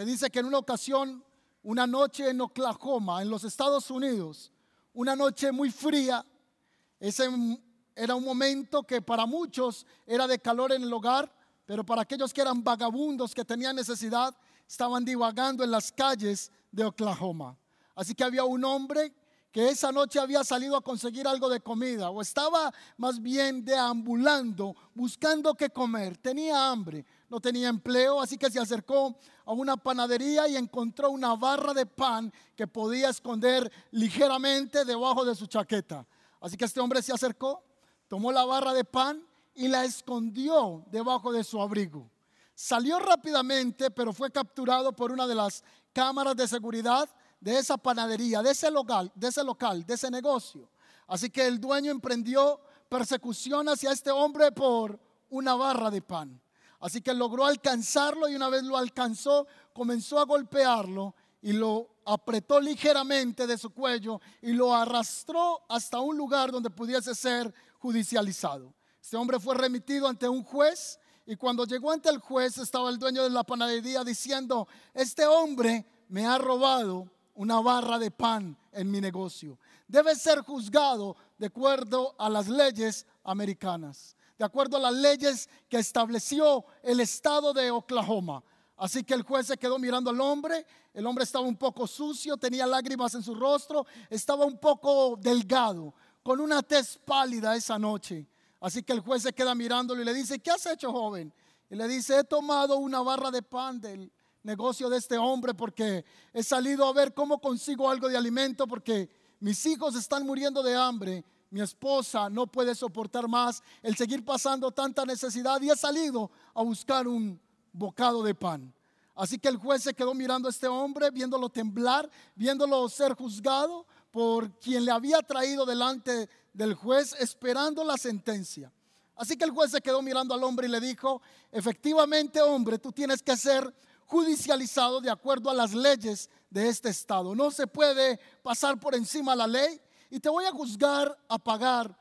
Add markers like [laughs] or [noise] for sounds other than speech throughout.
Se dice que en una ocasión, una noche en Oklahoma, en los Estados Unidos, una noche muy fría, ese era un momento que para muchos era de calor en el hogar, pero para aquellos que eran vagabundos, que tenían necesidad, estaban divagando en las calles de Oklahoma. Así que había un hombre que esa noche había salido a conseguir algo de comida o estaba más bien deambulando buscando qué comer. Tenía hambre, no tenía empleo, así que se acercó a una panadería y encontró una barra de pan que podía esconder ligeramente debajo de su chaqueta. Así que este hombre se acercó, tomó la barra de pan y la escondió debajo de su abrigo. Salió rápidamente, pero fue capturado por una de las cámaras de seguridad de esa panadería, de ese local, de ese local, de ese negocio. Así que el dueño emprendió persecución hacia este hombre por una barra de pan. Así que logró alcanzarlo y una vez lo alcanzó, comenzó a golpearlo y lo apretó ligeramente de su cuello y lo arrastró hasta un lugar donde pudiese ser judicializado. Este hombre fue remitido ante un juez y cuando llegó ante el juez estaba el dueño de la panadería diciendo, este hombre me ha robado una barra de pan en mi negocio. Debe ser juzgado de acuerdo a las leyes americanas, de acuerdo a las leyes que estableció el estado de Oklahoma. Así que el juez se quedó mirando al hombre. El hombre estaba un poco sucio, tenía lágrimas en su rostro, estaba un poco delgado, con una tez pálida esa noche. Así que el juez se queda mirándolo y le dice, ¿qué has hecho, joven? Y le dice, he tomado una barra de pan del, negocio de este hombre porque he salido a ver cómo consigo algo de alimento porque mis hijos están muriendo de hambre. Mi esposa no puede soportar más el seguir pasando tanta necesidad y he salido a buscar un bocado de pan. Así que el juez se quedó mirando a este hombre, viéndolo temblar, viéndolo ser juzgado por quien le había traído delante del juez, esperando la sentencia. Así que el juez se quedó mirando al hombre y le dijo, efectivamente hombre, tú tienes que ser judicializado de acuerdo a las leyes de este estado. No se puede pasar por encima la ley y te voy a juzgar a pagar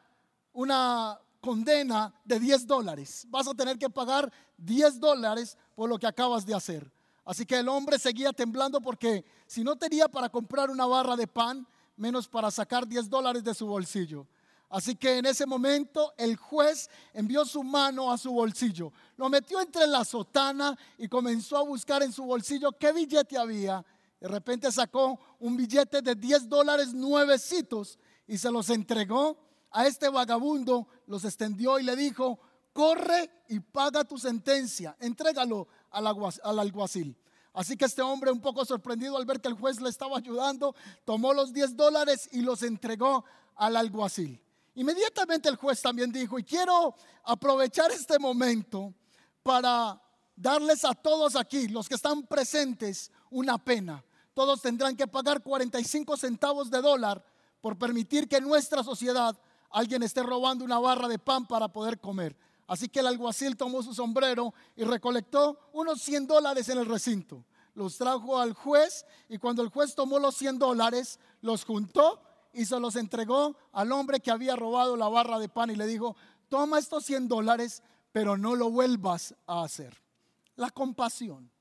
una condena de 10 dólares. Vas a tener que pagar 10 dólares por lo que acabas de hacer. Así que el hombre seguía temblando porque si no tenía para comprar una barra de pan, menos para sacar 10 dólares de su bolsillo. Así que en ese momento el juez envió su mano a su bolsillo, lo metió entre la sotana y comenzó a buscar en su bolsillo qué billete había. De repente sacó un billete de 10 dólares nuevecitos y se los entregó a este vagabundo, los extendió y le dijo, corre y paga tu sentencia, entrégalo al, al alguacil. Así que este hombre, un poco sorprendido al ver que el juez le estaba ayudando, tomó los 10 dólares y los entregó al alguacil. Inmediatamente el juez también dijo, y quiero aprovechar este momento para darles a todos aquí, los que están presentes, una pena. Todos tendrán que pagar 45 centavos de dólar por permitir que en nuestra sociedad alguien esté robando una barra de pan para poder comer. Así que el alguacil tomó su sombrero y recolectó unos 100 dólares en el recinto. Los trajo al juez y cuando el juez tomó los 100 dólares, los juntó y se los entregó al hombre que había robado la barra de pan y le dijo, toma estos 100 dólares, pero no lo vuelvas a hacer. La compasión.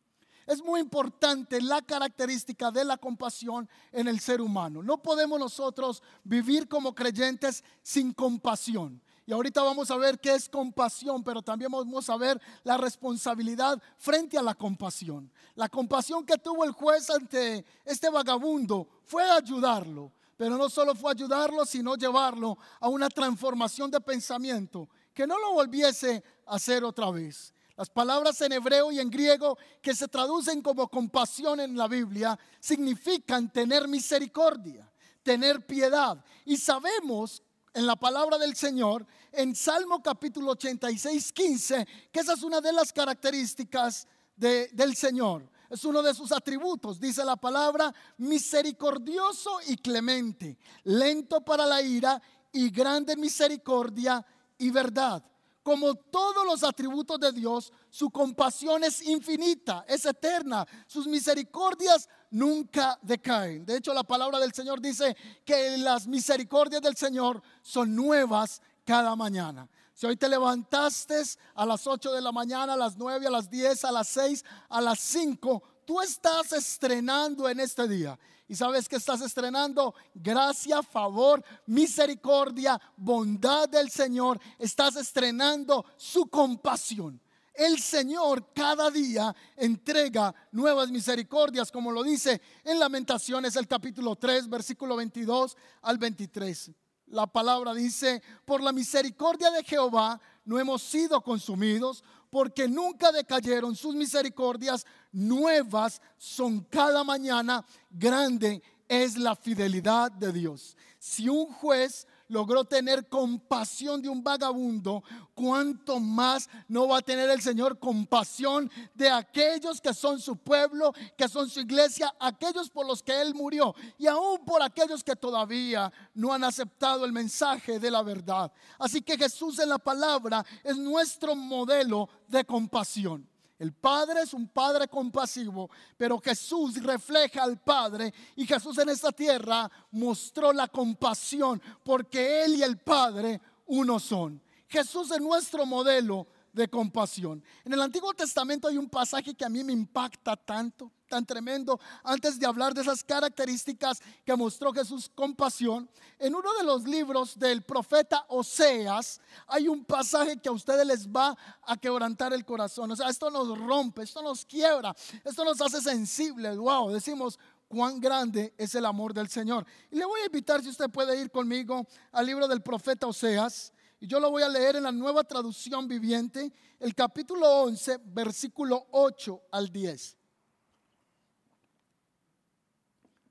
Es muy importante la característica de la compasión en el ser humano. No podemos nosotros vivir como creyentes sin compasión. Y ahorita vamos a ver qué es compasión, pero también vamos a ver la responsabilidad frente a la compasión. La compasión que tuvo el juez ante este vagabundo fue ayudarlo, pero no solo fue ayudarlo, sino llevarlo a una transformación de pensamiento que no lo volviese a hacer otra vez. Las palabras en hebreo y en griego que se traducen como compasión en la Biblia significan tener misericordia, tener piedad. Y sabemos en la palabra del Señor, en Salmo capítulo 86, 15, que esa es una de las características del Señor es uno de sus atributos. Dice la palabra misericordioso y clemente, lento para la ira y grande misericordia y verdad. Como todos los atributos de Dios, su compasión es infinita, es eterna. Sus misericordias nunca decaen. De hecho, la palabra del Señor dice que las misericordias del Señor son nuevas cada mañana. Si hoy te levantaste a las 8 de la mañana, a las 9, a las 10, a las 6, a las 5, tú estás estrenando en este día. ¿Y sabes que estás estrenando? Gracia, favor, misericordia, bondad del Señor. Estás estrenando su compasión. El Señor cada día entrega nuevas misericordias, como lo dice en Lamentaciones el capítulo 3, versículo 22 al 23. La palabra dice, por la misericordia de Jehová no hemos sido consumidos, porque nunca decayeron sus misericordias, nuevas son cada mañana, grande es la fidelidad de Dios. Si un juez logró tener compasión de un vagabundo, ¿cuánto más no va a tener el Señor compasión de aquellos que son su pueblo, que son su iglesia, aquellos por los que Él murió y aún por aquellos que todavía no han aceptado el mensaje de la verdad? Así que Jesús en la palabra es nuestro modelo de compasión. El Padre es un Padre compasivo, pero Jesús refleja al Padre y Jesús en esta tierra mostró la compasión porque Él y el Padre uno son. Jesús es nuestro modelo de compasión. En el Antiguo Testamento hay un pasaje que a mí me impacta tanto, tan tremendo. Antes de hablar de esas características que mostró Jesús compasión, en uno de los libros del profeta Oseas hay un pasaje que a ustedes les va a quebrantar el corazón. O sea, esto nos rompe, esto nos quiebra, esto nos hace sensibles. Wow, decimos, cuán grande es el amor del Señor. Y le voy a invitar si usted puede ir conmigo al libro del profeta Oseas. Y yo lo voy a leer en la nueva traducción viviente, el capítulo 11, versículo 8 al 10.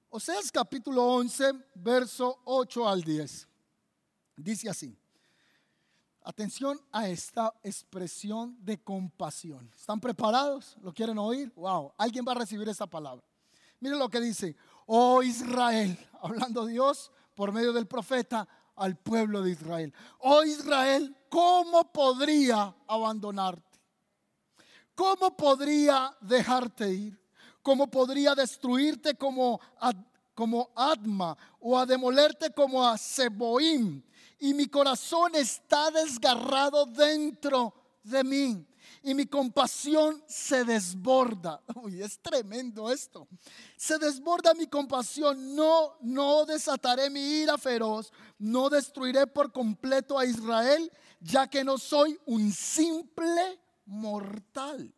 Oseas capítulo 11, verso 8 al 10. Dice así. Atención a esta expresión de compasión. ¿Están preparados? ¿Lo quieren oír? Wow, alguien va a recibir esta palabra. Miren lo que dice. Oh Israel, hablando Dios por medio del profeta, al pueblo de Israel. Oh Israel, ¿cómo podría abandonarte? ¿Cómo podría dejarte ir? ¿Cómo podría destruirte como, como Adma o a demolerte como a Seboim? Y mi corazón está desgarrado dentro de mí y mi compasión se desborda. [laughs] Uy, es tremendo esto. Se desborda mi compasión. No, no desataré mi ira feroz. No destruiré por completo a Israel, ya que no soy un simple mortal.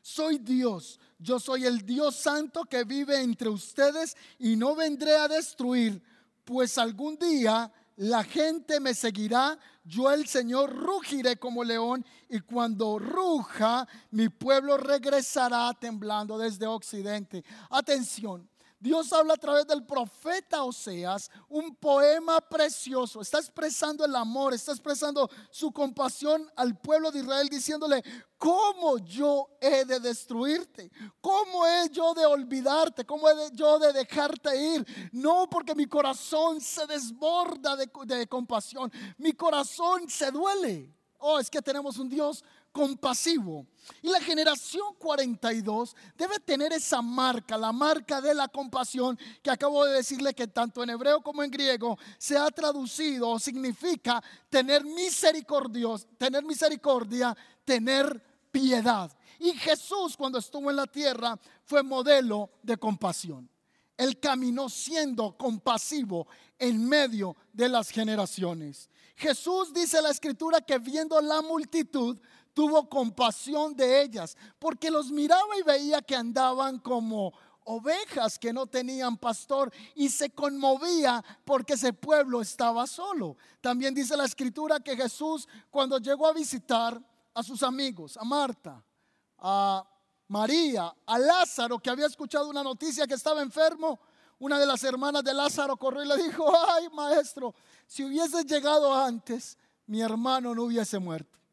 Soy Dios. Yo soy el Dios santo que vive entre ustedes y no vendré a destruir, pues algún día la gente me seguirá, yo el Señor rugiré como león y cuando ruja mi pueblo regresará temblando desde occidente. Atención, Dios habla a través del profeta Oseas, un poema precioso. Está expresando el amor, está expresando su compasión al pueblo de Israel, diciéndole, ¿cómo yo he de destruirte? ¿Cómo he yo de olvidarte? ¿Cómo he yo de dejarte ir? No, porque mi corazón se desborda de, de compasión, mi corazón se duele. Oh, es que tenemos un Dios compasivo. Y la generación 42 debe tener esa marca, la marca de la compasión que acabo de decirle que tanto en hebreo como en griego se ha traducido o significa tener misericordios, tener misericordia, tener piedad. Y Jesús cuando estuvo en la tierra fue modelo de compasión. Él caminó siendo compasivo en medio de las generaciones. Jesús dice la escritura que viendo la multitud tuvo compasión de ellas, porque los miraba y veía que andaban como ovejas que no tenían pastor y se conmovía porque ese pueblo estaba solo. También dice la escritura que Jesús cuando llegó a visitar a sus amigos, a Marta, a María, a Lázaro que había escuchado una noticia que estaba enfermo, una de las hermanas de Lázaro corrió y le dijo, ay maestro, si hubieses llegado antes, mi hermano no hubiese muerto.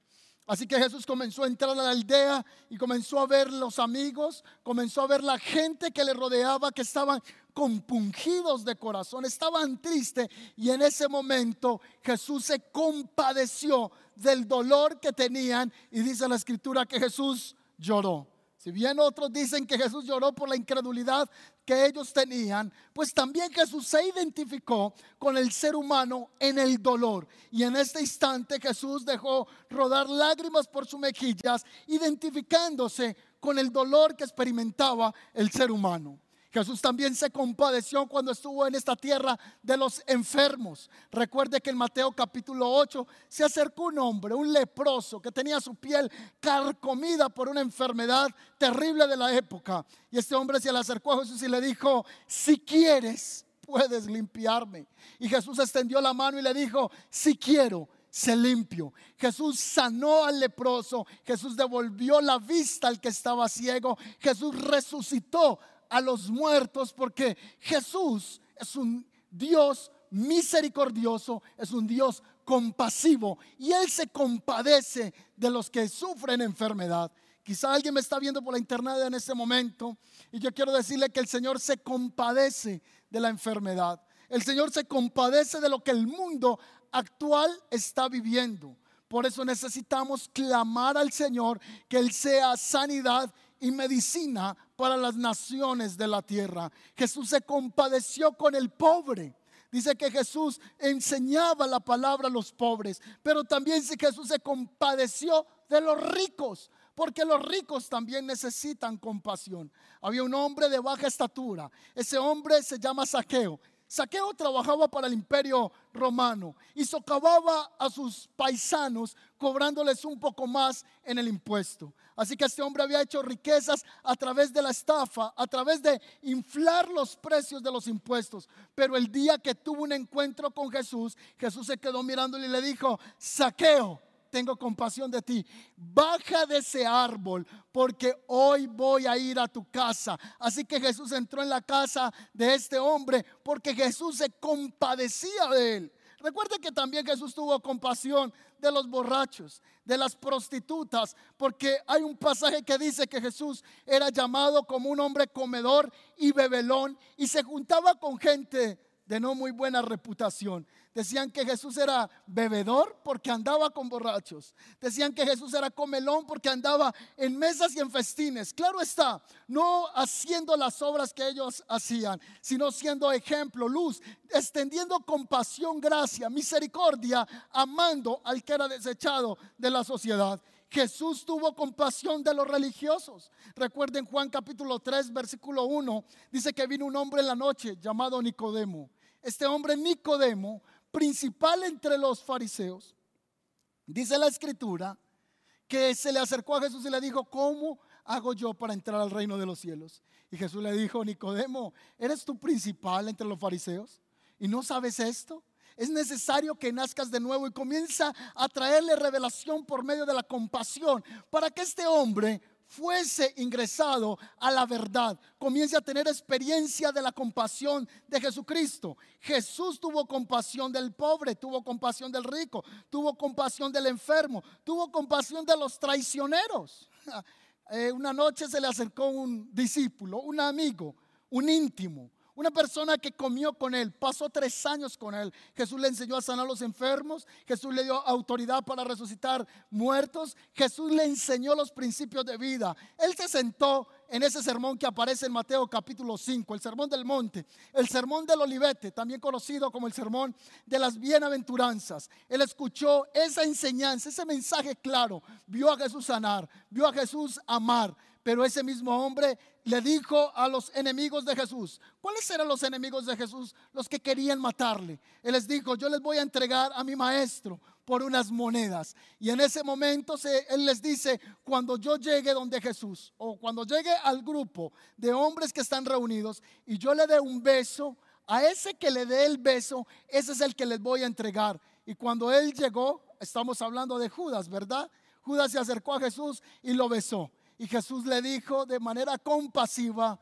Así que Jesús comenzó a entrar a la aldea y comenzó a ver los amigos, comenzó a ver la gente que le rodeaba, que estaban compungidos de corazón, estaban tristes. Y en ese momento Jesús se compadeció del dolor que tenían y dice la escritura que Jesús lloró. Si bien otros dicen que Jesús lloró por la incredulidad que ellos tenían, pues también Jesús se identificó con el ser humano en el dolor. Y en este instante Jesús dejó rodar lágrimas por sus mejillas, identificándose con el dolor que experimentaba el ser humano. Jesús también se compadeció cuando estuvo en esta tierra de los enfermos. Recuerde que en Mateo capítulo 8 se acercó un hombre, un leproso, que tenía su piel carcomida por una enfermedad terrible de la época. Y este hombre se le acercó a Jesús y le dijo, si quieres, puedes limpiarme. Y Jesús extendió la mano y le dijo, si quiero, se limpio. Jesús sanó al leproso, Jesús devolvió la vista al que estaba ciego, Jesús resucitó a los muertos porque Jesús es un Dios misericordioso, es un Dios compasivo y Él se compadece de los que sufren enfermedad. Quizá alguien me está viendo por la internet en este momento y yo quiero decirle que el Señor se compadece de la enfermedad. El Señor se compadece de lo que el mundo actual está viviendo. Por eso necesitamos clamar al Señor que Él sea sanidad y medicina para las naciones de la tierra. Jesús se compadeció con el pobre. Dice que Jesús enseñaba la palabra a los pobres, pero también si Jesús se compadeció de los ricos, porque los ricos también necesitan compasión. Había un hombre de baja estatura, ese hombre se llama Saqueo. Saqueo trabajaba para el imperio romano y socavaba a sus paisanos cobrándoles un poco más en el impuesto. Así que este hombre había hecho riquezas a través de la estafa, a través de inflar los precios de los impuestos. Pero el día que tuvo un encuentro con Jesús, Jesús se quedó mirándole y le dijo, Saqueo, tengo compasión de ti. Baja de ese árbol porque hoy voy a ir a tu casa. Así que Jesús entró en la casa de este hombre porque Jesús se compadecía de él. Recuerde que también Jesús tuvo compasión de los borrachos, de las prostitutas, porque hay un pasaje que dice que Jesús era llamado como un hombre comedor y bebelón y se juntaba con gente de no muy buena reputación. Decían que Jesús era bebedor porque andaba con borrachos. Decían que Jesús era comelón porque andaba en mesas y en festines. Claro está, no haciendo las obras que ellos hacían, sino siendo ejemplo, luz, extendiendo compasión, gracia, misericordia, amando al que era desechado de la sociedad. Jesús tuvo compasión de los religiosos. Recuerden Juan capítulo 3, versículo 1, dice que vino un hombre en la noche llamado Nicodemo. Este hombre Nicodemo principal entre los fariseos, dice la escritura, que se le acercó a Jesús y le dijo, ¿cómo hago yo para entrar al reino de los cielos? Y Jesús le dijo, Nicodemo, ¿eres tú principal entre los fariseos? ¿Y no sabes esto? Es necesario que nazcas de nuevo y comienza a traerle revelación por medio de la compasión para que este hombre fuese ingresado a la verdad, comience a tener experiencia de la compasión de Jesucristo. Jesús tuvo compasión del pobre, tuvo compasión del rico, tuvo compasión del enfermo, tuvo compasión de los traicioneros. [laughs] Eh, una noche se le acercó un discípulo, un amigo, un íntimo una persona que comió con él, pasó tres años con él. Jesús le enseñó a sanar a los enfermos, Jesús le dio autoridad para resucitar muertos, Jesús le enseñó los principios de vida. Él se sentó en ese sermón que aparece en Mateo capítulo 5, el sermón del monte, el sermón del olivete, también conocido como el sermón de las bienaventuranzas. Él escuchó esa enseñanza, ese mensaje claro, vio a Jesús sanar, vio a Jesús amar, pero ese mismo hombre le dijo a los enemigos de Jesús, ¿cuáles eran los enemigos de Jesús? Los que querían matarle. Él les dijo, yo les voy a entregar a mi maestro por unas monedas. Y en ese momento él les dice, cuando yo llegue donde Jesús, o cuando llegue al grupo de hombres que están reunidos, y yo le dé un beso, a ese que le dé el beso, ese es el que les voy a entregar. Y cuando él llegó, estamos hablando de Judas, ¿verdad? Judas se acercó a Jesús y lo besó. Y Jesús le dijo de manera compasiva,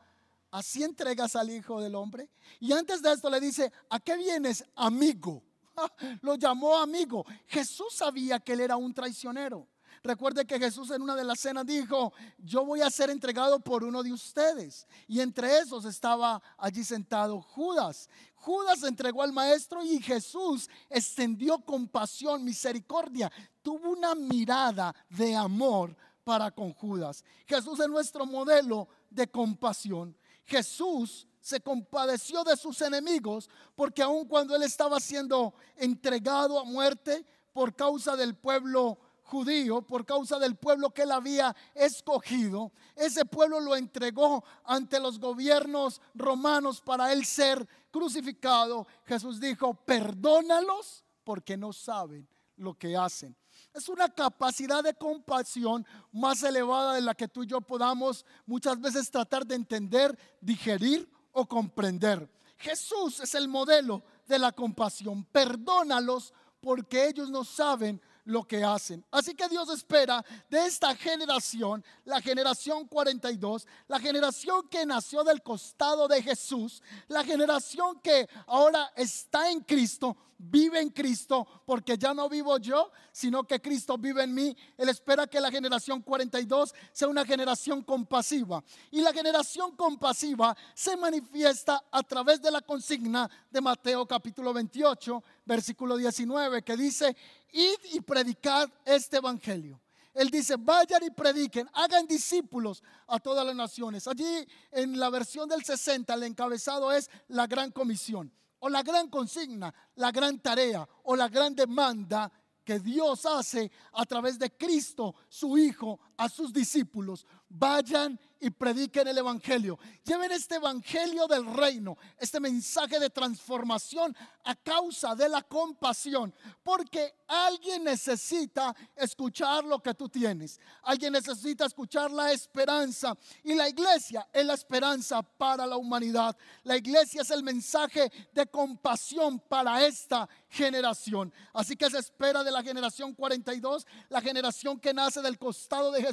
así entregas al Hijo del Hombre. Y antes de esto le dice, ¿a qué vienes, amigo? [laughs] Lo llamó amigo. Jesús sabía que él era un traicionero. Recuerde que Jesús en una de las cenas dijo, yo voy a ser entregado por uno de ustedes. Y entre esos estaba allí sentado Judas. Judas entregó al maestro y Jesús extendió compasión, misericordia. Tuvo una mirada de amor para con Judas. Jesús es nuestro modelo de compasión. Jesús se compadeció de sus enemigos porque aun cuando él estaba siendo entregado a muerte por causa del pueblo judío, por causa del pueblo que él había escogido, ese pueblo lo entregó ante los gobiernos romanos para él ser crucificado. Jesús dijo, perdónalos porque no saben lo que hacen. Es una capacidad de compasión más elevada de la que tú y yo podamos muchas veces tratar de entender, digerir o comprender. Jesús es el modelo de la compasión. Perdónalos porque ellos no saben lo que hacen. Así que Dios espera de esta generación, la generación 42, la generación que nació del costado de Jesús, la generación que ahora está en Cristo, vive en Cristo, porque ya no vivo yo, sino que Cristo vive en mí. Él espera que la generación 42 sea una generación compasiva. Y la generación compasiva se manifiesta a través de la consigna de Mateo capítulo 28, versículo 19, que dice, id y predicad este evangelio. Él dice, vayan y prediquen, hagan discípulos a todas las naciones. Allí en la versión del 60 el encabezado es la gran comisión o la gran consigna, la gran tarea o la gran demanda que Dios hace a través de Cristo, su Hijo, a sus discípulos. Vayan y prediquen el Evangelio. Lleven este Evangelio del reino, este mensaje de transformación a causa de la compasión, porque alguien necesita escuchar lo que tú tienes. Alguien necesita escuchar la esperanza. Y la iglesia es la esperanza para la humanidad. La iglesia es el mensaje de compasión para esta generación. Así que se espera de la generación 42, la generación que nace del costado de Jesús,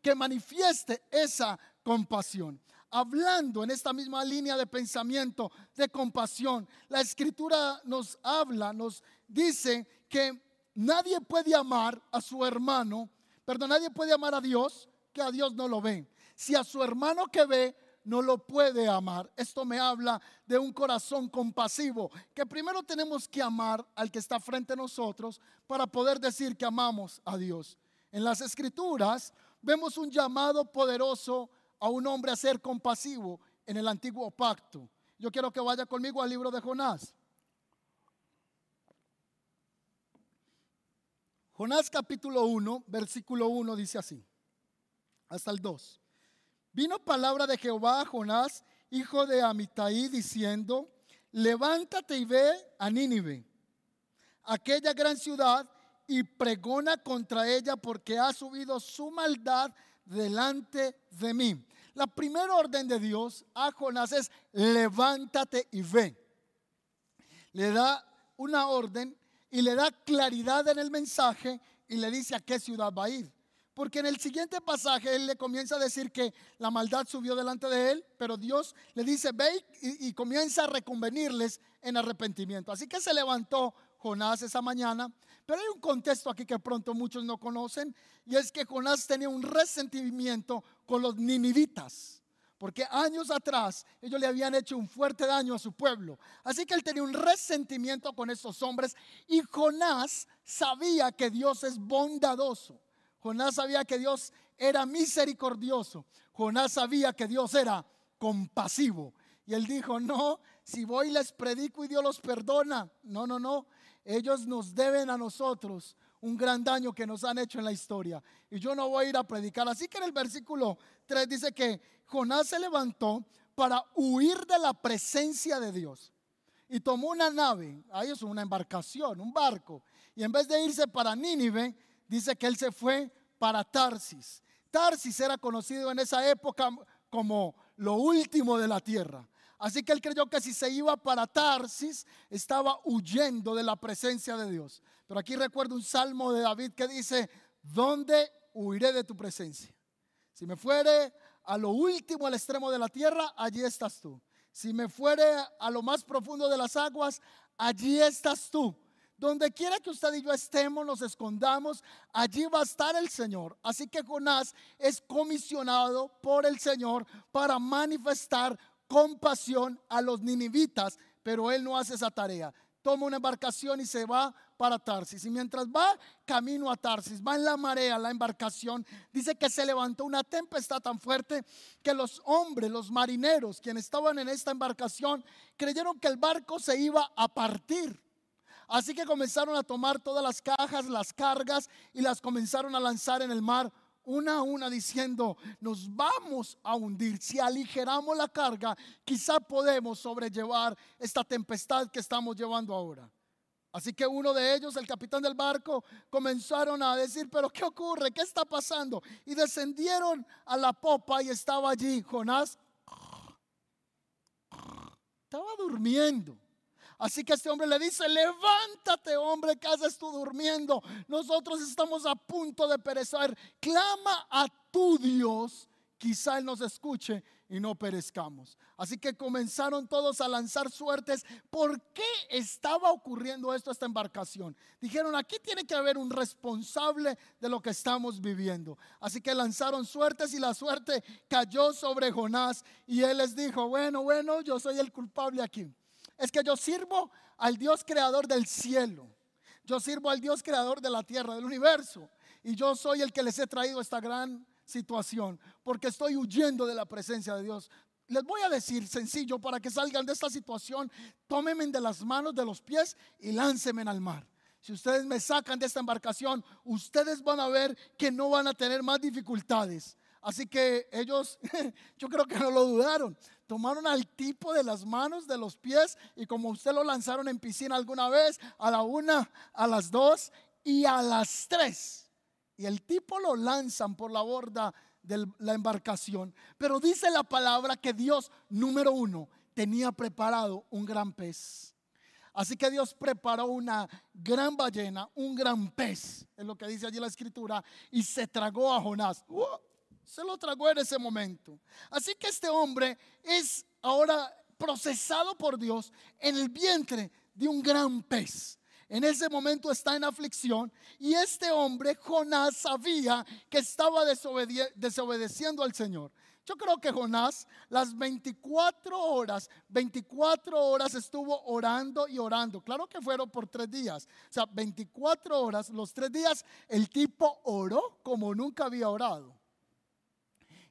que manifieste esa compasión. Hablando en esta misma línea de pensamiento de compasión, la escritura nos habla, nos dice que nadie puede amar a su hermano, perdón, nadie puede amar a Dios que a Dios no lo ve. Si a su hermano que ve no lo puede amar. Esto me habla de un corazón compasivo, que primero tenemos que amar al que está frente a nosotros para poder decir que amamos a Dios. En las escrituras vemos un llamado poderoso a un hombre a ser compasivo en el antiguo pacto. Yo quiero que vaya conmigo al libro de Jonás. Jonás capítulo 1, versículo 1 dice así, hasta el 2. Vino palabra de Jehová a Jonás, hijo de Amitai, diciendo, levántate y ve a Nínive, aquella gran ciudad, y pregona contra ella porque ha subido su maldad delante de mí. La primera orden de Dios a Jonás es levántate y ve. Le da una orden y le da claridad en el mensaje y le dice a qué ciudad va a ir. Porque en el siguiente pasaje él le comienza a decir que la maldad subió delante de él, pero Dios le dice, ve y, y, comienza a reconvenirles en arrepentimiento. Así que se levantó Jonás esa mañana, pero hay un contexto aquí que pronto muchos no conocen, y es que Jonás tenía un resentimiento con los ninivitas, porque años atrás ellos le habían hecho un fuerte daño a su pueblo. Así que él tenía un resentimiento con esos hombres, y Jonás sabía que Dios es bondadoso. Jonás sabía que Dios era misericordioso. Jonás sabía que Dios era compasivo. Y él dijo, no, si voy y les predico y Dios los perdona. No, no, no. Ellos nos deben a nosotros un gran daño que nos han hecho en la historia. Y yo no voy a ir a predicar. Así que en el versículo 3 dice que Jonás se levantó para huir de la presencia de Dios. Y tomó una nave, ahí es una embarcación, un barco. Y en vez de irse para Nínive, dice que él se fue para Tarsis. Tarsis era conocido en esa época como lo último de la tierra. Así que él creyó que si se iba para Tarsis, estaba huyendo de la presencia de Dios. Pero aquí recuerdo un salmo de David que dice, ¿dónde huiré de tu presencia? Si me fuere a lo último, al extremo de la tierra, allí estás tú. Si me fuere a lo más profundo de las aguas, allí estás tú. Donde quiera que usted y yo estemos, nos escondamos, allí va a estar el Señor. Así que Jonás es comisionado por el Señor para manifestar compasión a los ninivitas, pero él no hace esa tarea. Toma una embarcación y se va para Tarsis. Y mientras va camino a Tarsis, va en la marea, la embarcación, dice que se levantó una tempestad tan fuerte que los hombres, los marineros, quienes estaban en esta embarcación, creyeron que el barco se iba a partir. Así que comenzaron a tomar todas las cajas, las cargas y las comenzaron a lanzar en el mar una a una diciendo, nos vamos a hundir. Si aligeramos la carga, quizá podemos sobrellevar esta tempestad que estamos llevando ahora. Así que uno de ellos, el capitán del barco, comenzaron a decir, pero ¿qué ocurre? ¿Qué está pasando? Y descendieron a la popa y estaba allí Jonás. Estaba durmiendo. Así que este hombre le dice, levántate hombre, ¿qué haces tú durmiendo? Nosotros estamos a punto de perecer. Clama a tu Dios, quizá Él nos escuche y no perezcamos. Así que comenzaron todos a lanzar suertes. ¿Por qué estaba ocurriendo esto a esta embarcación? Dijeron, aquí tiene que haber un responsable de lo que estamos viviendo. Así que lanzaron suertes y la suerte cayó sobre Jonás y él les dijo, bueno, bueno, yo soy el culpable aquí es que yo sirvo al Dios creador del cielo. Yo sirvo al Dios creador de la tierra, del universo. Y yo soy el que les he traído esta gran situación, porque estoy huyendo de la presencia de Dios. Les voy a decir sencillo, para que salgan de esta situación, tómenme de las manos, de los pies y láncenme al mar. Si ustedes me sacan de esta embarcación, ustedes van a ver que no van a tener más dificultades. Así que ellos, [laughs] yo creo que no lo dudaron. Tomaron al tipo de las manos, de los pies, y como usted lo lanzaron en piscina alguna vez, a la una, a las dos y a las tres. Y el tipo lo lanzan por la borda de la embarcación. Pero dice la palabra que Dios, número uno, tenía preparado un gran pez. Así que Dios preparó una gran ballena, un gran pez, es lo que dice allí la escritura, y se tragó a Jonás. Se lo tragó en ese momento. Así que este hombre es ahora procesado por Dios en el vientre de un gran pez. En ese momento está en aflicción y este hombre, Jonás, sabía que estaba desobedeciendo al Señor. Yo creo que Jonás las 24 horas, 24 horas estuvo orando y orando. Claro que fueron por tres días. O sea, 24 horas, los tres días, el tipo oró como nunca había orado.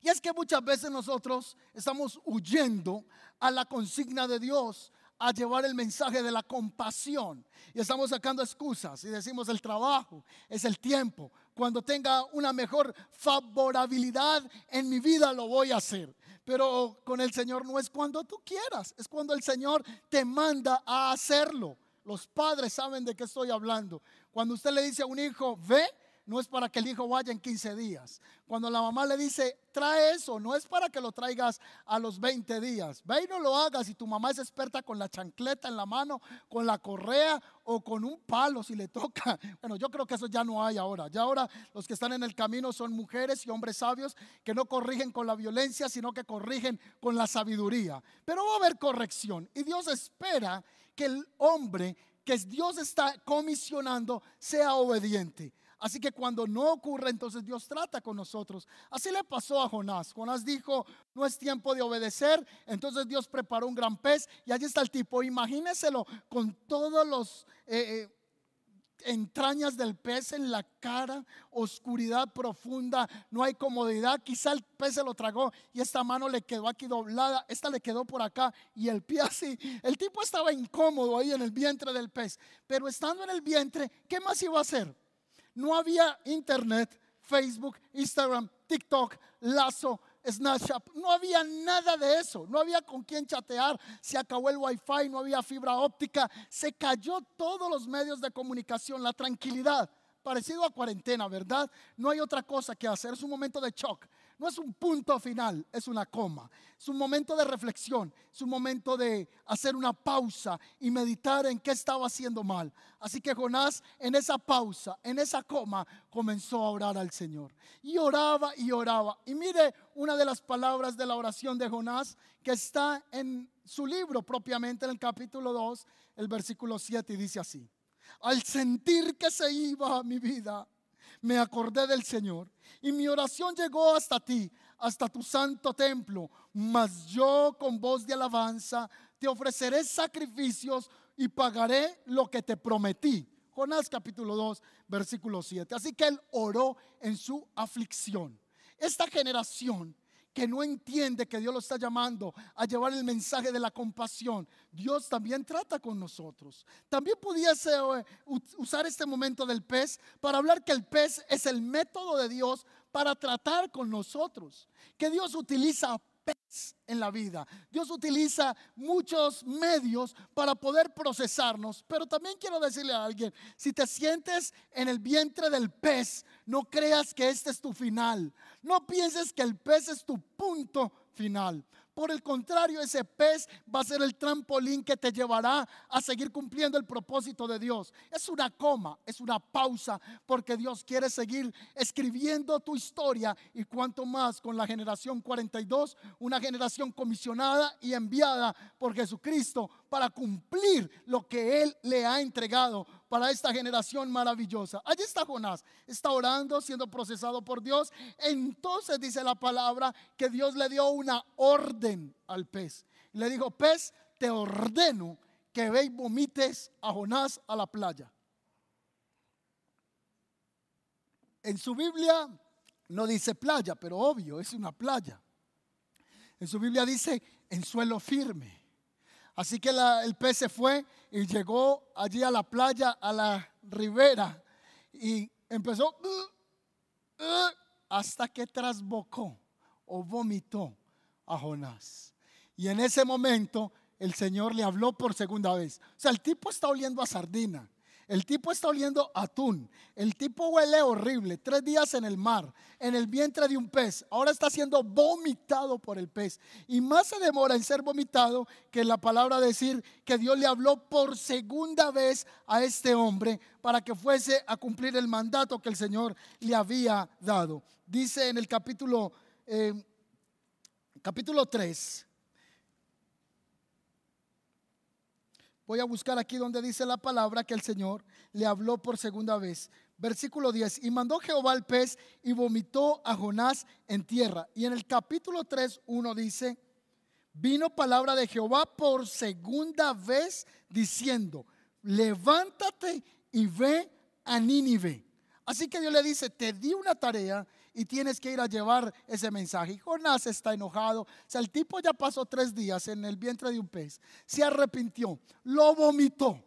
Y es que muchas veces nosotros estamos huyendo a la consigna de Dios, a llevar el mensaje de la compasión. Y estamos sacando excusas y decimos el trabajo, es el tiempo. Cuando tenga una mejor favorabilidad en mi vida lo voy a hacer. Pero con el Señor no es cuando tú quieras, es cuando el Señor te manda a hacerlo. Los padres saben de qué estoy hablando. Cuando usted le dice a un hijo, ve, no es para que el hijo vaya en 15 días. Cuando la mamá le dice, trae eso, no es para que lo traigas a los 20 días. Ve y no lo hagas. Si tu mamá es experta con la chancleta en la mano, con la correa o con un palo si le toca. [laughs] Bueno, yo creo que eso ya no hay ahora. Ya ahora los que están en el camino son mujeres y hombres sabios que no corrigen con la violencia, sino que corrigen con la sabiduría. Pero va a haber corrección. Y Dios espera que el hombre que Dios está comisionando sea obediente. Así que cuando no ocurre, entonces Dios trata con nosotros. Así le pasó a Jonás. Jonás dijo, no es tiempo de obedecer. Entonces Dios preparó un gran pez y allí está el tipo. Imagíneselo con todos los... Eh, eh, entrañas del pez en la cara, oscuridad profunda, no hay comodidad. Quizá el pez se lo tragó y esta mano le quedó aquí doblada, esta le quedó por acá y el pie así. El tipo estaba incómodo ahí en el vientre del pez, pero estando en el vientre, ¿qué más iba a hacer? No había internet, Facebook, Instagram, TikTok, Lazo, Snapchat. No había nada de eso. No había con quién chatear. Se acabó el wifi, no había fibra óptica. Se cayó todos los medios de comunicación, la tranquilidad. Parecido a cuarentena, ¿verdad? No hay otra cosa que hacer. Es un momento de shock. No es un punto final, es una coma. Es un momento de reflexión, es un momento de hacer una pausa y meditar en qué estaba haciendo mal. Así que Jonás en esa pausa, en esa coma, comenzó a orar al Señor. Y oraba y oraba. Y mire una de las palabras de la oración de Jonás que está en su libro propiamente, en el capítulo 2, el versículo 7, y dice así. Al sentir que se iba mi vida, me acordé del Señor y mi oración llegó hasta ti, hasta tu santo templo. Mas yo con voz de alabanza te ofreceré sacrificios y pagaré lo que te prometí. Jonás capítulo 2, versículo 7. Así que él oró en su aflicción. Esta generación que no entiende que Dios lo está llamando a llevar el mensaje de la compasión, Dios también trata con nosotros. También pudiese eh, usar este momento del pez para hablar que el pez es el método de Dios para tratar con nosotros, que Dios utiliza pez en la vida. Dios utiliza muchos medios para poder procesarnos, pero también quiero decirle a alguien, si te sientes en el vientre del pez, no creas que este es tu final. No pienses que el pez es tu punto final. Por el contrario, ese pez va a ser el trampolín que te llevará a seguir cumpliendo el propósito de Dios. Es una coma, es una pausa, porque Dios quiere seguir escribiendo tu historia y cuanto más con la generación 42, una generación comisionada y enviada por Jesucristo para cumplir lo que Él le ha entregado para esta generación maravillosa. Allí está Jonás, está orando, siendo procesado por Dios. Entonces dice la palabra que Dios le dio una orden al pez. Le dijo, pez, te ordeno que ve y vomites a Jonás a la playa. En su Biblia no dice playa, pero obvio, es una playa. En su Biblia dice en suelo firme. Así que el pez se fue y llegó allí a la playa, a la ribera, y empezó uh, uh, hasta que trasbocó o vomitó a Jonás. Y en ese momento el Señor le habló por segunda vez. O sea, el tipo está oliendo a sardina. El tipo está oliendo atún. El tipo huele horrible. Tres días en el mar, en el vientre de un pez. Ahora está siendo vomitado por el pez. Y más se demora en ser vomitado que la palabra decir que Dios le habló por segunda vez a este hombre para que fuese a cumplir el mandato que el Señor le había dado. Dice en el capítulo, eh, capítulo 3 Voy a buscar aquí donde dice la palabra que el Señor le habló por segunda vez. Versículo 10. Y mandó Jehová el pez y vomitó a Jonás en tierra. Y en el capítulo 3, 1 dice, vino palabra de Jehová por segunda vez diciendo, levántate y ve a Nínive. Así que Dios le dice, te di una tarea y tienes que ir a llevar ese mensaje. Y Jonás está enojado. O sea, el tipo ya pasó tres días en el vientre de un pez. Se arrepintió, lo vomitó,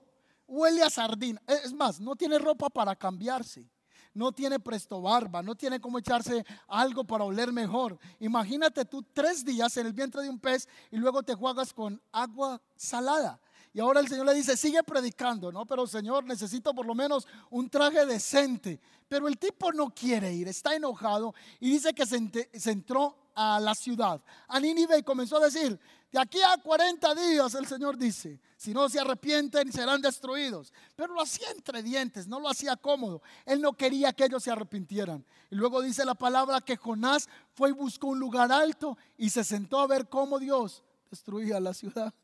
huele a sardina. Es más, no tiene ropa para cambiarse. No tiene presto barba, no tiene cómo echarse algo para oler mejor. Imagínate tú tres días en el vientre de un pez y luego te juegas con agua salada. Y ahora el Señor le dice, sigue predicando, ¿no? Pero Señor, necesito por lo menos un traje decente. Pero el tipo no quiere ir, está enojado y dice que se, entró a la ciudad, a Nínive, y comenzó a decir, de aquí a 40 días el Señor dice, si no se arrepienten serán destruidos. Pero lo hacía entre dientes, no lo hacía cómodo. Él no quería que ellos se arrepintieran. Y luego dice la palabra que Jonás fue y buscó un lugar alto y se sentó a ver cómo Dios destruía la ciudad.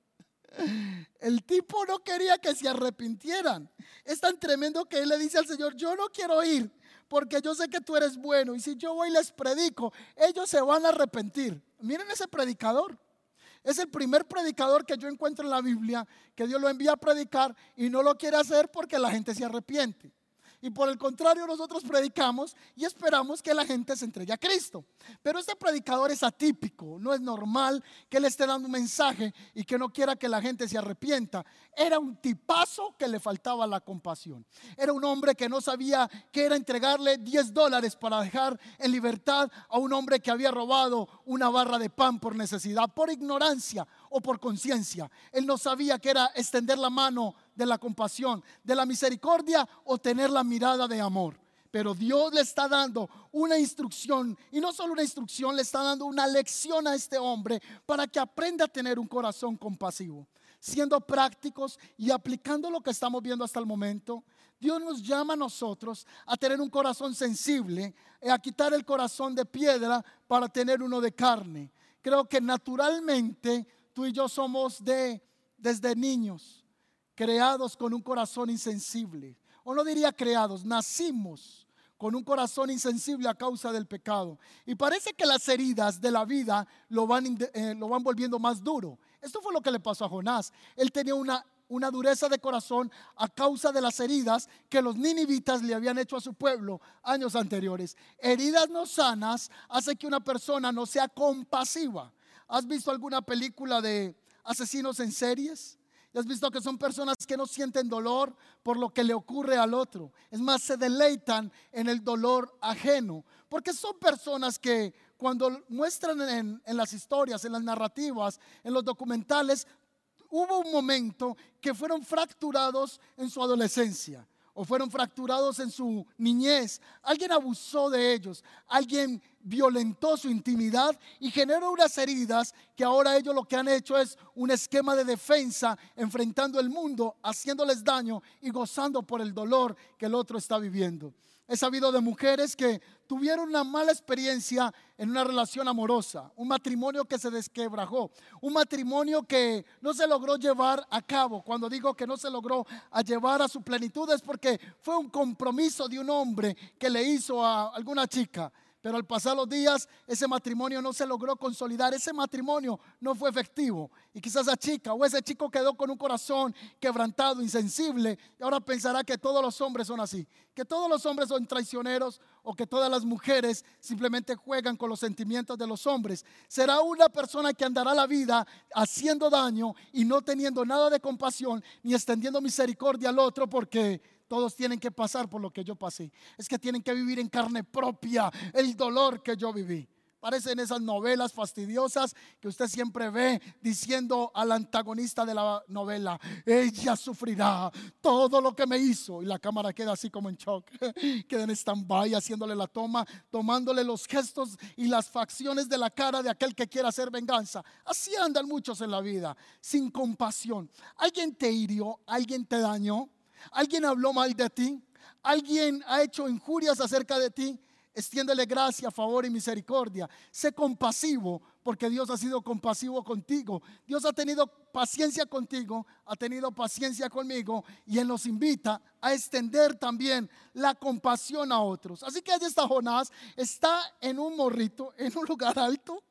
El tipo no quería que se arrepintieran. Es tan tremendo que él le dice al Señor, yo no quiero ir porque yo sé que tú eres bueno y si yo voy y les predico, ellos se van a arrepentir. Miren ese predicador. Es el primer predicador que yo encuentro en la Biblia que Dios lo envía a predicar y no lo quiere hacer porque la gente se arrepiente. Y por el contrario, nosotros predicamos y esperamos que la gente se entregue a Cristo. Pero este predicador es atípico, no es normal que él esté dando un mensaje y que no quiera que la gente se arrepienta. Era un tipazo que le faltaba la compasión. Era un hombre que no sabía que era entregarle 10 dólares para dejar en libertad a un hombre que había robado una barra de pan por necesidad, por ignorancia o por conciencia. Él no sabía que era extender la mano de la compasión, de la misericordia o tener la mirada de amor. Pero Dios le está dando una instrucción y no solo una instrucción, le está dando una lección a este hombre para que aprenda a tener un corazón compasivo. Siendo prácticos y aplicando lo que estamos viendo hasta el momento, Dios nos llama a nosotros a tener un corazón sensible, a quitar el corazón de piedra para tener uno de carne. Creo que naturalmente tú y yo somos de desde niños creados con un corazón insensible. O no diría creados, nacimos con un corazón insensible a causa del pecado. Y parece que las heridas de la vida lo van, eh, lo van volviendo más duro. Esto fue lo que le pasó a Jonás. Él tenía una una dureza de corazón a causa de las heridas que los ninivitas le habían hecho a su pueblo años anteriores. Heridas no sanas hace que una persona no sea compasiva. ¿Has visto alguna película de asesinos en series? has visto que son personas que no sienten dolor por lo que le ocurre al otro. Es más, se deleitan en el dolor ajeno. Porque son personas que cuando muestran en, en las historias, en las narrativas, en los documentales, hubo un momento que fueron fracturados en su adolescencia o fueron fracturados en su niñez. Alguien abusó de ellos, alguien violentó su intimidad y generó unas heridas que ahora ellos lo que han hecho es un esquema de defensa enfrentando el mundo, haciéndoles daño y gozando por el dolor que el otro está viviendo. He sabido de mujeres que tuvieron una mala experiencia en una relación amorosa, un matrimonio que se desquebrajó, un matrimonio que no se logró llevar a cabo. Cuando digo que no se logró a llevar a su plenitud es porque fue un compromiso de un hombre que le hizo a alguna chica. Pero al pasar los días, ese matrimonio no se logró consolidar, ese matrimonio no fue efectivo. Y quizás esa chica o ese chico quedó con un corazón quebrantado, insensible, y ahora pensará que todos los hombres son así, que todos los hombres son traicioneros o que todas las mujeres simplemente juegan con los sentimientos de los hombres. Será una persona que andará la vida haciendo daño y no teniendo nada de compasión ni extendiendo misericordia al otro porque todos tienen que pasar por lo que yo pasé. Es que tienen que vivir en carne propia el dolor que yo viví. Parecen esas novelas fastidiosas que usted siempre ve diciendo al antagonista de la novela, ella sufrirá todo lo que me hizo. Y la cámara queda así como en shock, [laughs] queda en stand-by haciéndole la toma, tomándole los gestos y las facciones de la cara de aquel que quiera hacer venganza. Así andan muchos en la vida, sin compasión. Alguien te hirió, alguien te dañó, alguien habló mal de ti, alguien ha hecho injurias acerca de ti, extiéndele gracia, favor y misericordia. Sé compasivo porque Dios ha sido compasivo contigo. Dios ha tenido paciencia contigo, ha tenido paciencia conmigo y Él nos invita a extender también la compasión a otros. Así que allí está Jonás, está en un morrito, en un lugar alto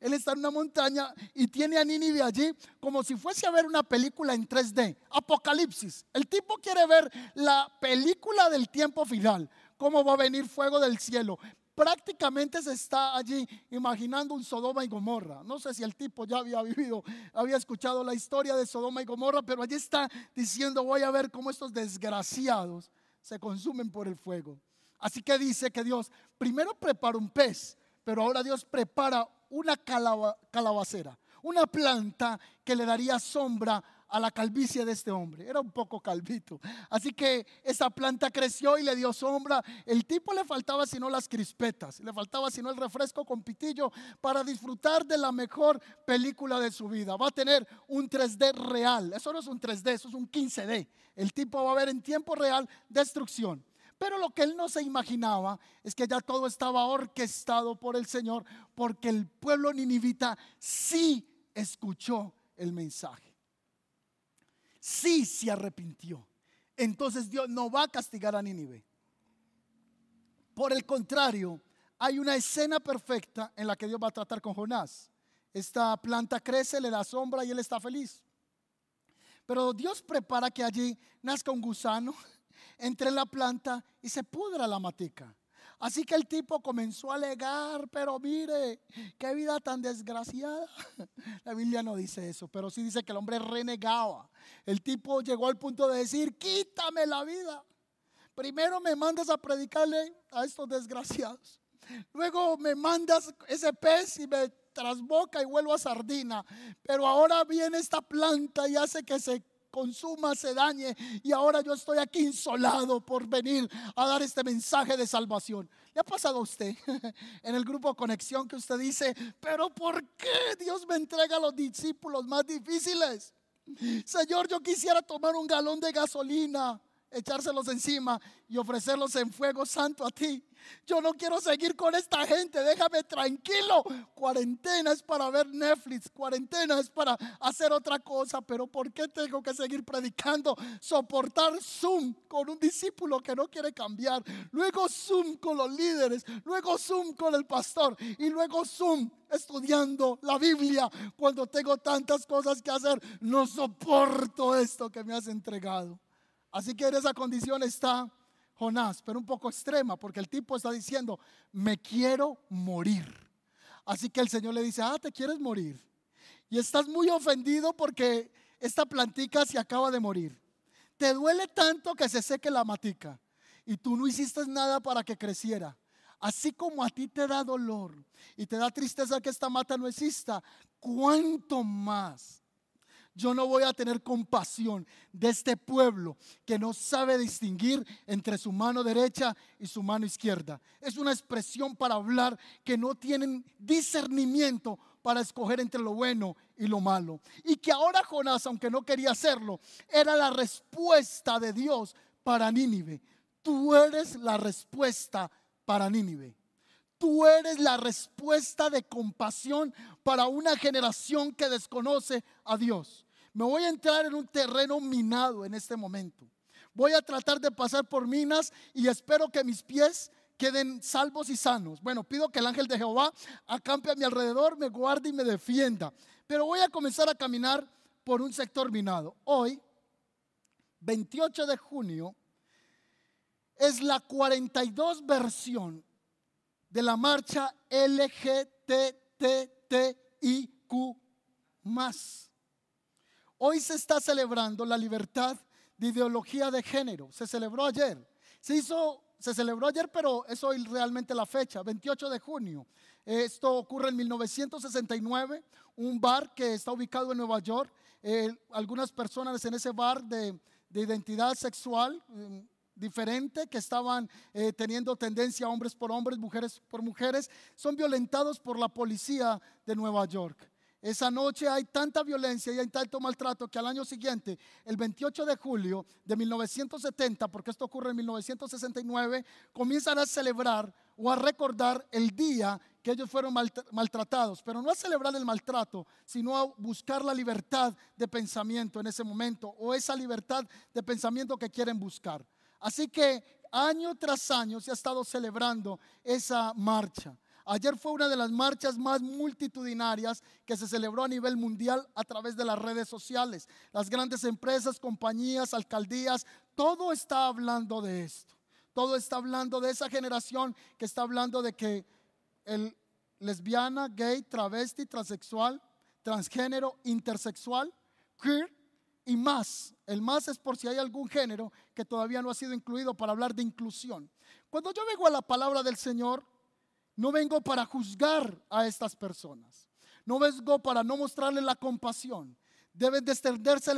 él está en una montaña y tiene a Nínive allí como si fuese a ver una película en 3D. Apocalipsis. El tipo quiere ver la película del tiempo final. Cómo va a venir fuego del cielo. Prácticamente se está allí imaginando un Sodoma y Gomorra. No sé si el tipo ya había vivido, había escuchado la historia de Sodoma y Gomorra, pero allí está diciendo voy a ver cómo estos desgraciados se consumen por el fuego. Así que dice que Dios primero prepara un pez, pero ahora Dios prepara una calabacera, una planta que le daría sombra a la calvicie de este hombre. Era un poco calvito. Así que esa planta creció y le dio sombra. El tipo le faltaba sino las crispetas, le faltaba sino el refresco con pitillo para disfrutar de la mejor película de su vida. Va a tener un 3D real. Eso no es un 3D, eso es un 15D. El tipo va a ver en tiempo real destrucción. Pero lo que él no se imaginaba es que ya todo estaba orquestado por el Señor, porque el pueblo ninivita sí escuchó el mensaje. Sí se arrepintió. Entonces Dios no va a castigar a Nínive. Por el contrario, hay una escena perfecta en la que Dios va a tratar con Jonás. Esta planta crece, le da sombra y él está feliz. Pero Dios prepara que allí nazca un gusano entre en la planta y se pudra la matica. Así que el tipo comenzó a alegar, pero mire, qué vida tan desgraciada. [laughs] La Biblia no dice eso, pero sí dice que el hombre renegaba. El tipo llegó al punto de decir, quítame la vida. Primero me mandas a predicarle a estos desgraciados. Luego me mandas ese pez y me trasboca y vuelvo a sardina. Pero ahora viene esta planta y hace que se consuma, se dañe. Y ahora yo estoy aquí insolado por venir a dar este mensaje de salvación. ¿Le ha pasado a usted [laughs] en el grupo Conexión que usted dice, pero ¿por qué Dios me entrega a los discípulos más difíciles? Señor, yo quisiera tomar un galón de gasolina echárselos encima y ofrecerlos en fuego santo a ti. Yo no quiero seguir con esta gente, déjame tranquilo. Cuarentena es para ver Netflix, cuarentena es para hacer otra cosa, pero ¿por qué tengo que seguir predicando? Soportar Zoom con un discípulo que no quiere cambiar, luego Zoom con los líderes, luego Zoom con el pastor y luego Zoom estudiando la Biblia cuando tengo tantas cosas que hacer. No soporto esto que me has entregado. Así que en esa condición está Jonás, pero un poco extrema, porque el tipo está diciendo, me quiero morir. Así que el Señor le dice, ah, te quieres morir. Y estás muy ofendido porque esta plantica se acaba de morir. Te duele tanto que se seque la matica. Y tú no hiciste nada para que creciera. Así como a ti te da dolor y te da tristeza que esta mata no exista, ¿cuánto más yo no voy a tener compasión de este pueblo que no sabe distinguir entre su mano derecha y su mano izquierda. Es una expresión para hablar que no tienen discernimiento para escoger entre lo bueno y lo malo. Y que ahora Jonás, aunque no quería hacerlo, era la respuesta de Dios para Nínive. Tú eres la respuesta para Nínive. Tú eres la respuesta de compasión para una generación que desconoce a Dios. Me voy a entrar en un terreno minado en este momento. Voy a tratar de pasar por minas y espero que mis pies queden salvos y sanos. Bueno, pido que el ángel de Jehová acampe a mi alrededor, me guarde y me defienda. Pero voy a comenzar a caminar por un sector minado. Hoy, 28 de junio, es la 42 versión de la marcha LGTTIQ. Hoy se está celebrando la libertad de ideología de género. Se celebró ayer. Se hizo, se celebró ayer, pero es hoy realmente la fecha, 28 de junio. Esto ocurre en 1969, un bar que está ubicado en Nueva York. Eh, algunas personas en ese bar de, identidad sexual mm, diferente que estaban eh, teniendo tendencia hombres por hombres, mujeres por mujeres, son violentados por la policía de Nueva York. Esa noche hay tanta violencia y hay tanto maltrato que al año siguiente, el 28 de julio de 1970, porque esto ocurre en 1969, comienzan a celebrar o a recordar el día que ellos fueron maltratados, pero no a celebrar el maltrato, sino a buscar la libertad de pensamiento en ese momento o esa libertad de pensamiento que quieren buscar. Así que año tras año se ha estado celebrando esa marcha. Ayer fue una de las marchas más multitudinarias que se celebró a nivel mundial a través de las redes sociales. Las grandes empresas, compañías, alcaldías, todo está hablando de esto. Todo está hablando de esa generación que está hablando de que el lesbiana, gay, travesti, transexual, transgénero, intersexual, queer y más. El más es por si hay algún género que todavía no ha sido incluido para hablar de inclusión. Cuando yo vengo a la palabra del Señor, no vengo para juzgar a estas personas. No vengo para no mostrarles la compasión. Deben de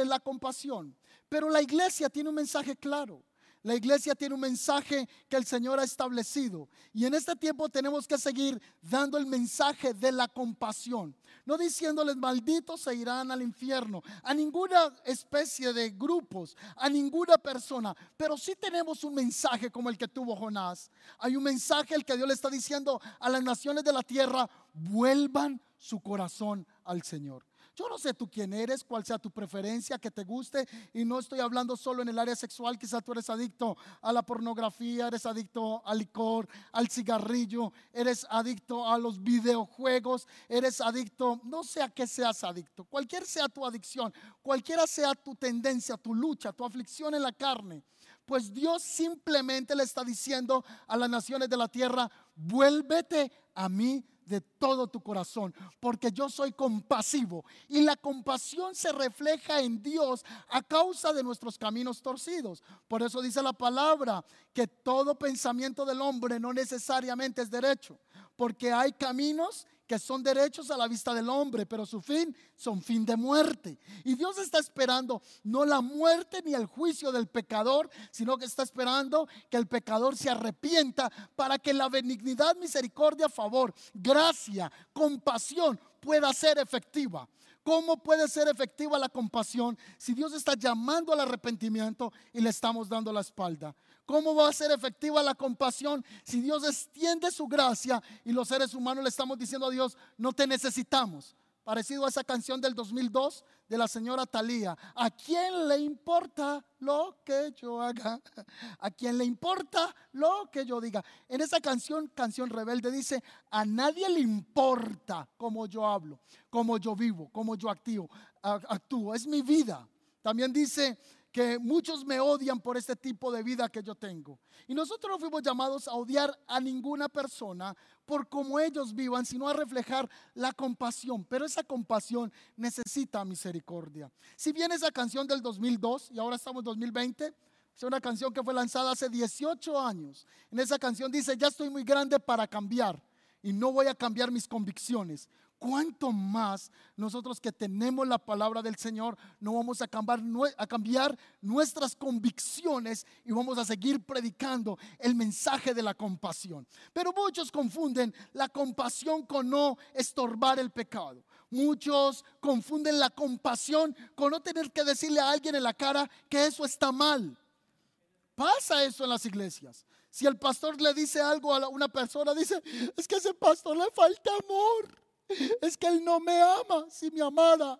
la compasión. Pero la iglesia tiene un mensaje claro. La iglesia tiene un mensaje que el Señor ha establecido. Y en este tiempo tenemos que seguir dando el mensaje de la compasión. No diciéndoles malditos se irán al infierno. A ninguna especie de grupos, a ninguna persona. Pero sí tenemos un mensaje como el que tuvo Jonás. Hay un mensaje el que Dios le está diciendo a las naciones de la tierra. Vuelvan su corazón al Señor. Yo no sé tú quién eres, cuál sea tu preferencia, que te guste. Y no estoy hablando solo en el área sexual. Quizás tú eres adicto a la pornografía, eres adicto al licor, al cigarrillo, eres adicto a los videojuegos, eres adicto, no sé a qué seas adicto. Cualquier sea tu adicción, cualquiera sea tu tendencia, tu lucha, tu aflicción en la carne. Pues Dios simplemente le está diciendo a las naciones de la tierra, vuélvete a mí de todo tu corazón, porque yo soy compasivo. Y la compasión se refleja en Dios a causa de nuestros caminos torcidos. Por eso dice la palabra que todo pensamiento del hombre no necesariamente es derecho, porque hay caminos que son derechos a la vista del hombre, pero su fin son fin de muerte. Y Dios está esperando no la muerte ni el juicio del pecador, sino que está esperando que el pecador se arrepienta para que la benignidad, misericordia, favor, gracia, compasión pueda ser efectiva. ¿Cómo puede ser efectiva la compasión si Dios está llamando al arrepentimiento y le estamos dando la espalda? ¿Cómo va a ser efectiva la compasión si Dios extiende su gracia y los seres humanos le estamos diciendo a Dios, no te necesitamos? Parecido a esa canción del 2002 de la señora Talía. ¿A quién le importa lo que yo haga? [laughs] ¿A quién le importa lo que yo diga? En esa canción, canción rebelde, dice, a nadie le importa cómo yo hablo, cómo yo vivo, cómo yo activo, actúo. Es mi vida. También dice, que muchos me odian por este tipo de vida que yo tengo. Y nosotros no fuimos llamados a odiar a ninguna persona por cómo ellos vivan, sino a reflejar la compasión. Pero esa compasión necesita misericordia. Si bien esa canción del 2002 y ahora estamos en 2020, es una canción que fue lanzada hace 18 años. En esa canción dice, ya estoy muy grande para cambiar y no voy a cambiar mis convicciones cuánto más nosotros que tenemos la palabra del Señor no vamos a cambiar, a cambiar nuestras convicciones y vamos a seguir predicando el mensaje de la compasión. Pero muchos confunden la compasión con no estorbar el pecado. Muchos confunden la compasión con no tener que decirle a alguien en la cara que eso está mal. Pasa eso en las iglesias. Si el pastor le dice algo a una persona, dice, es que ese pastor le falta amor. Es que Él no me ama. Si me amara,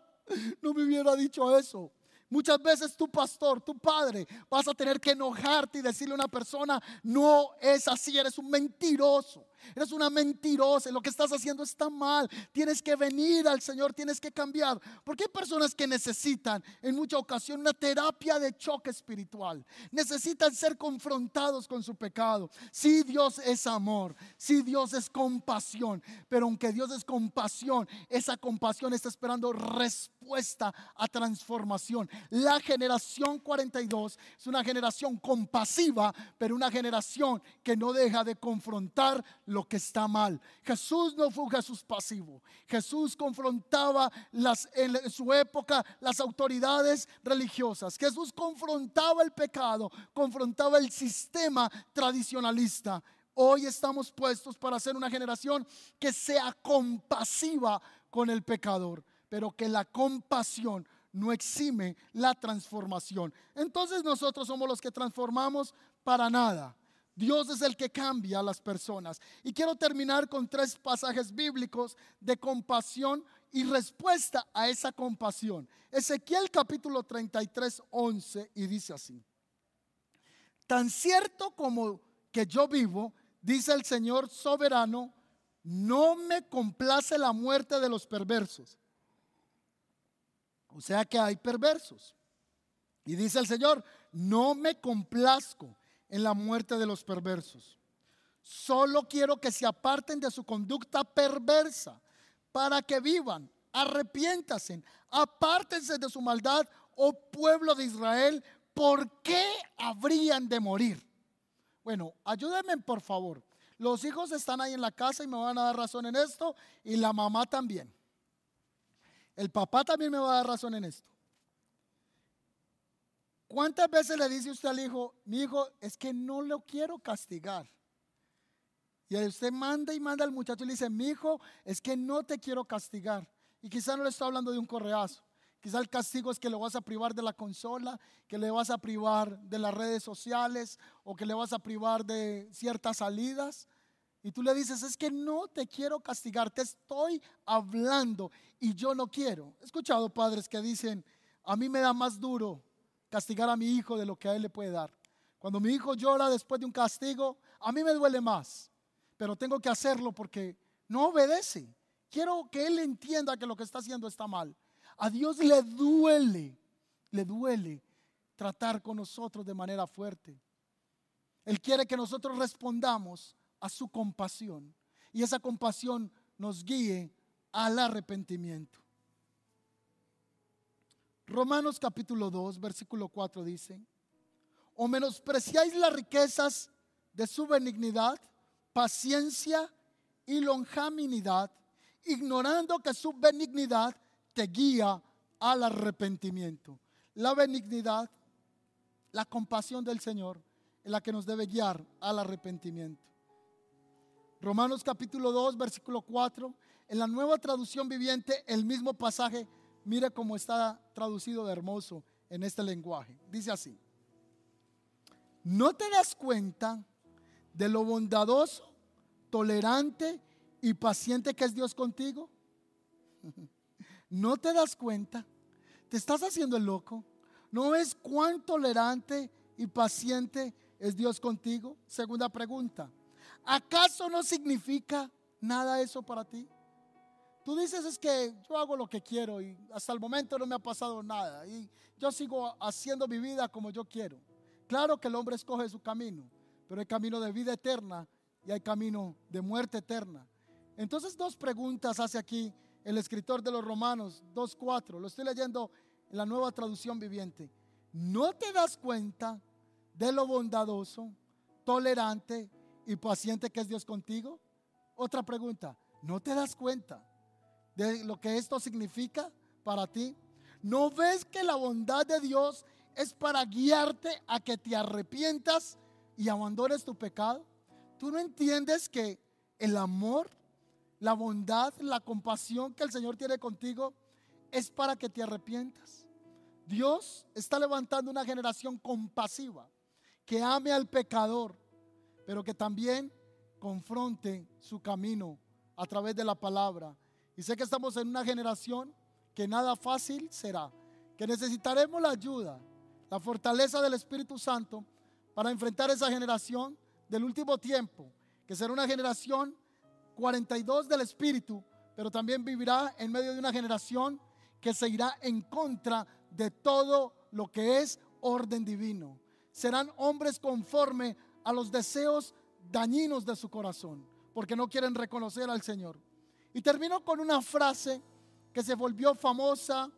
no me hubiera dicho eso. Muchas veces tu pastor, tu padre, vas a tener que enojarte y decirle a una persona, no es así, eres un mentiroso. Eres una mentirosa, lo que estás haciendo está mal. Tienes que venir al Señor, tienes que cambiar. Porque hay personas que necesitan en mucha ocasión una terapia de choque espiritual. Necesitan ser confrontados con su pecado. Si Dios es amor, si Dios es compasión, pero aunque Dios es compasión, esa compasión está esperando respuesta a transformación. La generación 42 es una generación compasiva, pero una generación que no deja de confrontar lo que está mal. Jesús no fue un Jesús pasivo. Jesús confrontaba las, en su época las autoridades religiosas. Jesús confrontaba el pecado, confrontaba el sistema tradicionalista. Hoy estamos puestos para ser una generación que sea compasiva con el pecador, pero que la compasión no exime la transformación. Entonces nosotros somos los que transformamos para nada. Dios es el que cambia a las personas. Y quiero terminar con tres pasajes bíblicos de compasión y respuesta a esa compasión. Ezequiel capítulo 33, 11 y dice así. Tan cierto como que yo vivo, dice el Señor soberano, no me complace la muerte de los perversos. O sea que hay perversos. Y dice el Señor, no me complazco en la muerte de los perversos. Solo quiero que se aparten de su conducta perversa para que vivan. Arrepiéntasen, apártense de su maldad, oh pueblo de Israel, ¿por qué habrían de morir? Bueno, ayúdenme por favor. Los hijos están ahí en la casa y me van a dar razón en esto y la mamá también. El papá también me va a dar razón en esto. ¿Cuántas veces le dice usted al hijo, mi hijo, es que no lo quiero castigar? Y usted manda y manda al muchacho y le dice, mi hijo, es que no te quiero castigar. Y quizá no le está hablando de un correazo. Quizá el castigo es que le vas a privar de la consola, que le vas a privar de las redes sociales o que le vas a privar de ciertas salidas. Y tú le dices, es que no te quiero castigar, te estoy hablando y yo no quiero. He escuchado padres que dicen, a mí me da más duro castigar a mi hijo de lo que a él le puede dar. Cuando mi hijo llora después de un castigo, a mí me duele más, pero tengo que hacerlo porque no obedece. Quiero que él entienda que lo que está haciendo está mal. A Dios le duele, le duele tratar con nosotros de manera fuerte. Él quiere que nosotros respondamos a su compasión y esa compasión nos guíe al arrepentimiento. Romanos capítulo 2, versículo 4 dice, o menospreciáis las riquezas de su benignidad, paciencia y lonjaminidad, ignorando que su benignidad te guía al arrepentimiento. La benignidad, la compasión del Señor es la que nos debe guiar al arrepentimiento. Romanos capítulo 2, versículo 4, en la nueva traducción viviente, el mismo pasaje mire cómo está traducido de hermoso en este lenguaje. Dice así, ¿no te das cuenta de lo bondadoso, tolerante y paciente que es Dios contigo? [laughs] ¿No te das cuenta? ¿Te estás haciendo el loco? ¿No ves cuán tolerante y paciente es Dios contigo? Segunda pregunta. ¿Acaso no significa nada eso para ti? Tú dices es que yo hago lo que quiero y hasta el momento no me ha pasado nada y yo sigo haciendo mi vida como yo quiero. Claro que el hombre escoge su camino, pero hay camino de vida eterna y hay camino de muerte eterna. Entonces dos preguntas hace aquí el escritor de los Romanos 2.4, lo estoy leyendo en la nueva traducción viviente. ¿No te das cuenta de lo bondadoso, tolerante y paciente que es Dios contigo? Otra pregunta, ¿no te das cuenta de lo que esto significa para ti? ¿No ves que la bondad de Dios es para guiarte a que te arrepientas y abandones tu pecado? ¿Tú no entiendes que el amor la bondad, la compasión que el Señor tiene contigo es para que te arrepientas. Dios está levantando una generación compasiva que ame al pecador, pero que también confronte su camino a través de la palabra. Y sé que estamos en una generación que nada fácil será, que necesitaremos la ayuda, la fortaleza del Espíritu Santo para enfrentar esa generación del último tiempo, que será una generación 42 del Espíritu, pero también vivirá en medio de una generación que se irá en contra de todo lo que es orden divino. Serán hombres conforme a los deseos dañinos de su corazón, porque no quieren reconocer al Señor. Y termino con una frase que se volvió famosa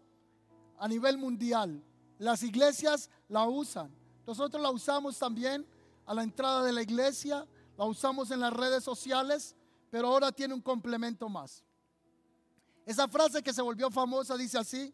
a nivel mundial. Las iglesias la usan. Nosotros la usamos también a la entrada de la iglesia, la usamos en las redes sociales pero ahora tiene un complemento más. Esa frase que se volvió famosa dice así,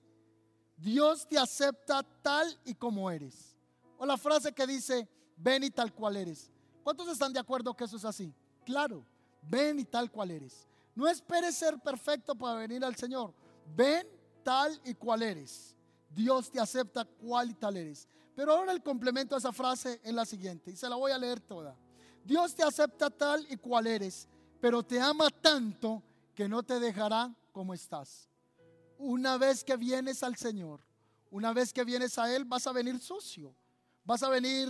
Dios te acepta tal y como eres. O la frase que dice, ven y tal cual eres. ¿Cuántos están de acuerdo que eso es así? Claro, ven y tal cual eres. No esperes ser perfecto para venir al Señor. Ven tal y cual eres. Dios te acepta cual y tal eres. Pero ahora el complemento a esa frase es la siguiente, y se la voy a leer toda. Dios te acepta tal y cual eres pero te ama tanto que no te dejará como estás. Una vez que vienes al Señor, una vez que vienes a Él, vas a venir sucio, vas a venir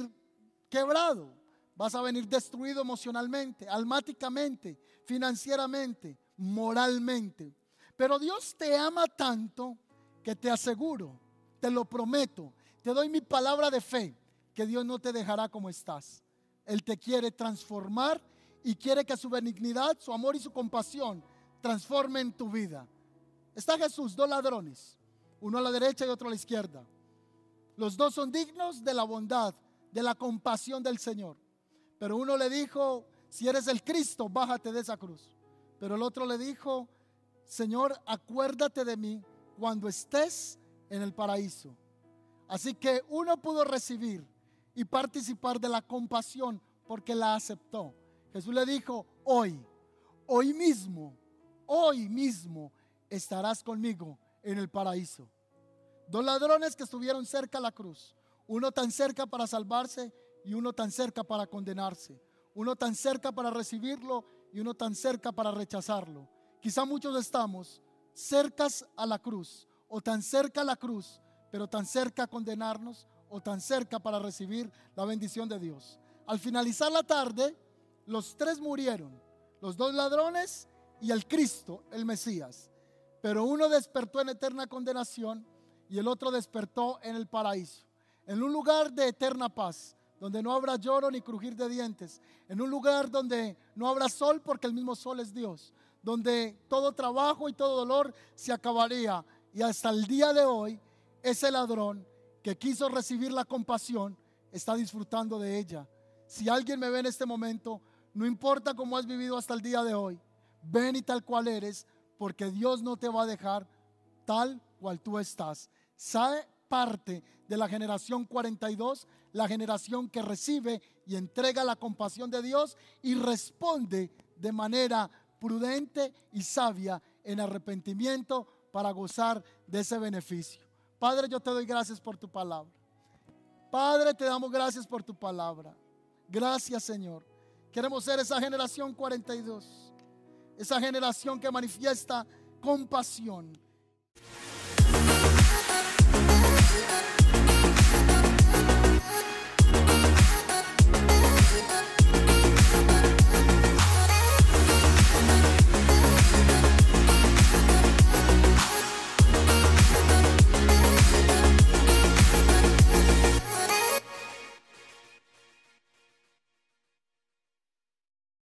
quebrado, vas a venir destruido emocionalmente, almáticamente, financieramente, moralmente. Pero Dios te ama tanto que te aseguro, te lo prometo, te doy mi palabra de fe, que Dios no te dejará como estás. Él te quiere transformar y quiere que su benignidad, su amor y su compasión transformen tu vida. Está Jesús, dos ladrones, uno a la derecha y otro a la izquierda. Los dos son dignos de la bondad, de la compasión del Señor. Pero uno le dijo, si eres el Cristo, bájate de esa cruz. Pero el otro le dijo, Señor, acuérdate de mí cuando estés en el paraíso. Así que uno pudo recibir y participar de la compasión porque la aceptó. Jesús le dijo, hoy, hoy mismo, hoy mismo estarás conmigo en el paraíso. Dos ladrones que estuvieron cerca a la cruz, uno tan cerca para salvarse y uno tan cerca para condenarse, uno tan cerca para recibirlo y uno tan cerca para rechazarlo. Quizá muchos estamos cercas a la cruz o tan cerca a la cruz, pero tan cerca a condenarnos o tan cerca para recibir la bendición de Dios. Al finalizar la tarde, los tres murieron, los dos ladrones y el Cristo, el Mesías. Pero uno despertó en eterna condenación y el otro despertó en el paraíso, en un lugar de eterna paz, donde no habrá lloro ni crujir de dientes, en un lugar donde no habrá sol porque el mismo sol es Dios, donde todo trabajo y todo dolor se acabaría. Y hasta el día de hoy, ese ladrón que quiso recibir la compasión está disfrutando de ella. Si alguien me ve en este momento, no importa cómo has vivido hasta el día de hoy, ven y tal cual eres, porque Dios no te va a dejar tal cual tú estás. Sabe parte de la generación 42, la generación que recibe y entrega la compasión de Dios y responde de manera prudente y sabia en arrepentimiento, para gozar de ese beneficio. Padre, yo te doy gracias por tu palabra. Padre, te damos gracias por tu palabra. Gracias, Señor. Queremos ser esa generación 42, esa generación que manifiesta compasión.